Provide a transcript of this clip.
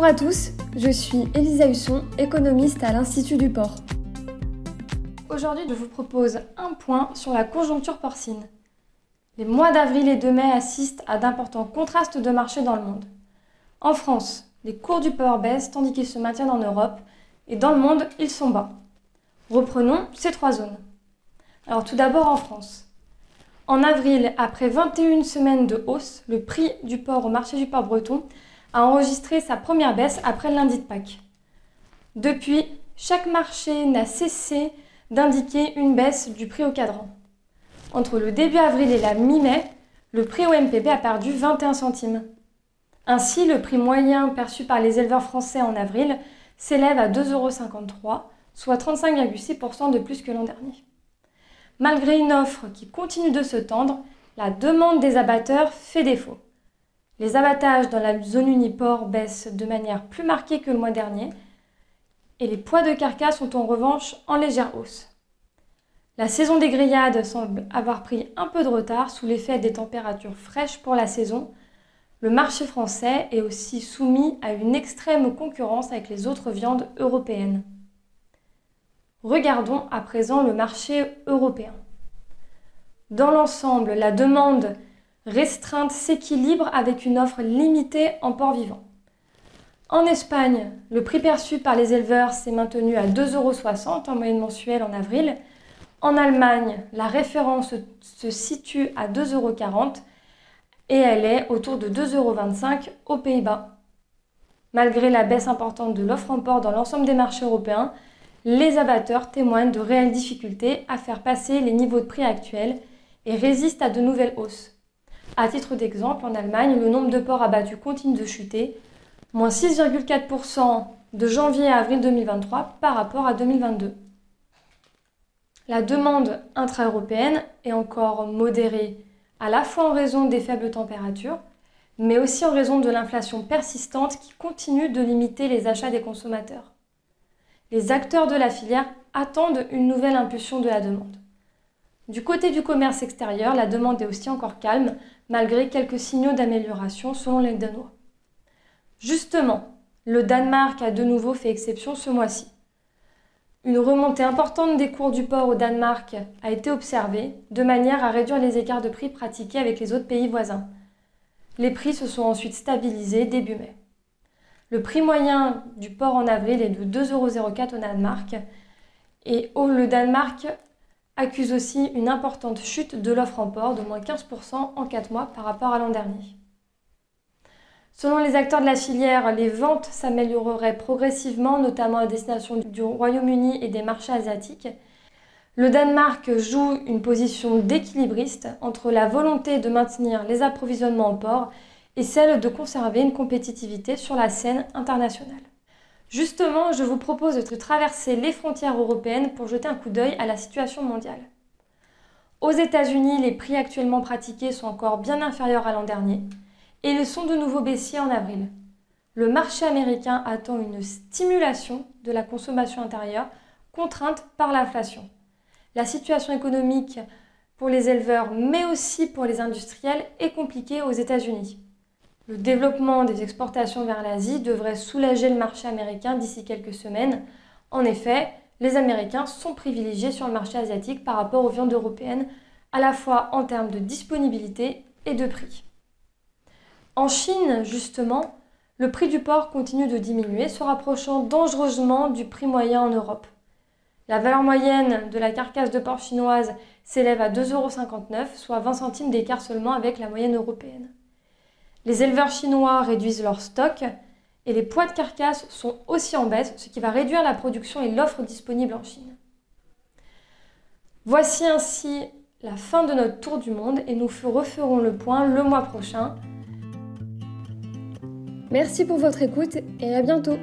Bonjour à tous, je suis Elisa Husson, économiste à l'Institut du Port. Aujourd'hui, je vous propose un point sur la conjoncture porcine. Les mois d'avril et de mai assistent à d'importants contrastes de marché dans le monde. En France, les cours du porc baissent tandis qu'ils se maintiennent en Europe, et dans le monde, ils sont bas. Reprenons ces trois zones. Alors tout d'abord en France. En avril, après 21 semaines de hausse, le prix du porc au marché du porc breton a enregistré sa première baisse après lundi de Pâques. Depuis, chaque marché n'a cessé d'indiquer une baisse du prix au cadran. Entre le début avril et la mi-mai, le prix au MPB a perdu 21 centimes. Ainsi, le prix moyen perçu par les éleveurs français en avril s'élève à 2,53 euros, soit 35,6% de plus que l'an dernier. Malgré une offre qui continue de se tendre, la demande des abatteurs fait défaut. Les abattages dans la zone uniport baissent de manière plus marquée que le mois dernier et les poids de carcasse sont en revanche en légère hausse. La saison des grillades semble avoir pris un peu de retard sous l'effet des températures fraîches pour la saison. Le marché français est aussi soumis à une extrême concurrence avec les autres viandes européennes. Regardons à présent le marché européen. Dans l'ensemble, la demande restreinte s'équilibre avec une offre limitée en porc vivant. En Espagne, le prix perçu par les éleveurs s'est maintenu à 2,60 euros en moyenne mensuelle en avril. En Allemagne, la référence se situe à 2,40 euros et elle est autour de 2,25 euros aux Pays-Bas. Malgré la baisse importante de l'offre en porc dans l'ensemble des marchés européens, les abatteurs témoignent de réelles difficultés à faire passer les niveaux de prix actuels et résistent à de nouvelles hausses. À titre d'exemple, en Allemagne, le nombre de porcs abattus continue de chuter, moins 6,4% de janvier à avril 2023 par rapport à 2022. La demande intra-européenne est encore modérée à la fois en raison des faibles températures, mais aussi en raison de l'inflation persistante qui continue de limiter les achats des consommateurs. Les acteurs de la filière attendent une nouvelle impulsion de la demande. Du côté du commerce extérieur, la demande est aussi encore calme, malgré quelques signaux d'amélioration selon les Danois. Justement, le Danemark a de nouveau fait exception ce mois-ci. Une remontée importante des cours du porc au Danemark a été observée, de manière à réduire les écarts de prix pratiqués avec les autres pays voisins. Les prix se sont ensuite stabilisés début mai. Le prix moyen du porc en avril est de 2,04 euros au Danemark et le Danemark accuse aussi une importante chute de l'offre en port de moins 15% en 4 mois par rapport à l'an dernier. Selon les acteurs de la filière, les ventes s'amélioreraient progressivement, notamment à destination du Royaume-Uni et des marchés asiatiques. Le Danemark joue une position d'équilibriste entre la volonté de maintenir les approvisionnements en port et celle de conserver une compétitivité sur la scène internationale. Justement, je vous propose de traverser les frontières européennes pour jeter un coup d'œil à la situation mondiale. Aux États-Unis, les prix actuellement pratiqués sont encore bien inférieurs à l'an dernier et ils sont de nouveau baissiers en avril. Le marché américain attend une stimulation de la consommation intérieure contrainte par l'inflation. La situation économique pour les éleveurs mais aussi pour les industriels est compliquée aux États-Unis. Le développement des exportations vers l'Asie devrait soulager le marché américain d'ici quelques semaines. En effet, les Américains sont privilégiés sur le marché asiatique par rapport aux viandes européennes, à la fois en termes de disponibilité et de prix. En Chine, justement, le prix du porc continue de diminuer, se rapprochant dangereusement du prix moyen en Europe. La valeur moyenne de la carcasse de porc chinoise s'élève à 2,59 euros, soit 20 centimes d'écart seulement avec la moyenne européenne. Les éleveurs chinois réduisent leur stock et les poids de carcasse sont aussi en baisse, ce qui va réduire la production et l'offre disponible en Chine. Voici ainsi la fin de notre tour du monde et nous referons le point le mois prochain. Merci pour votre écoute et à bientôt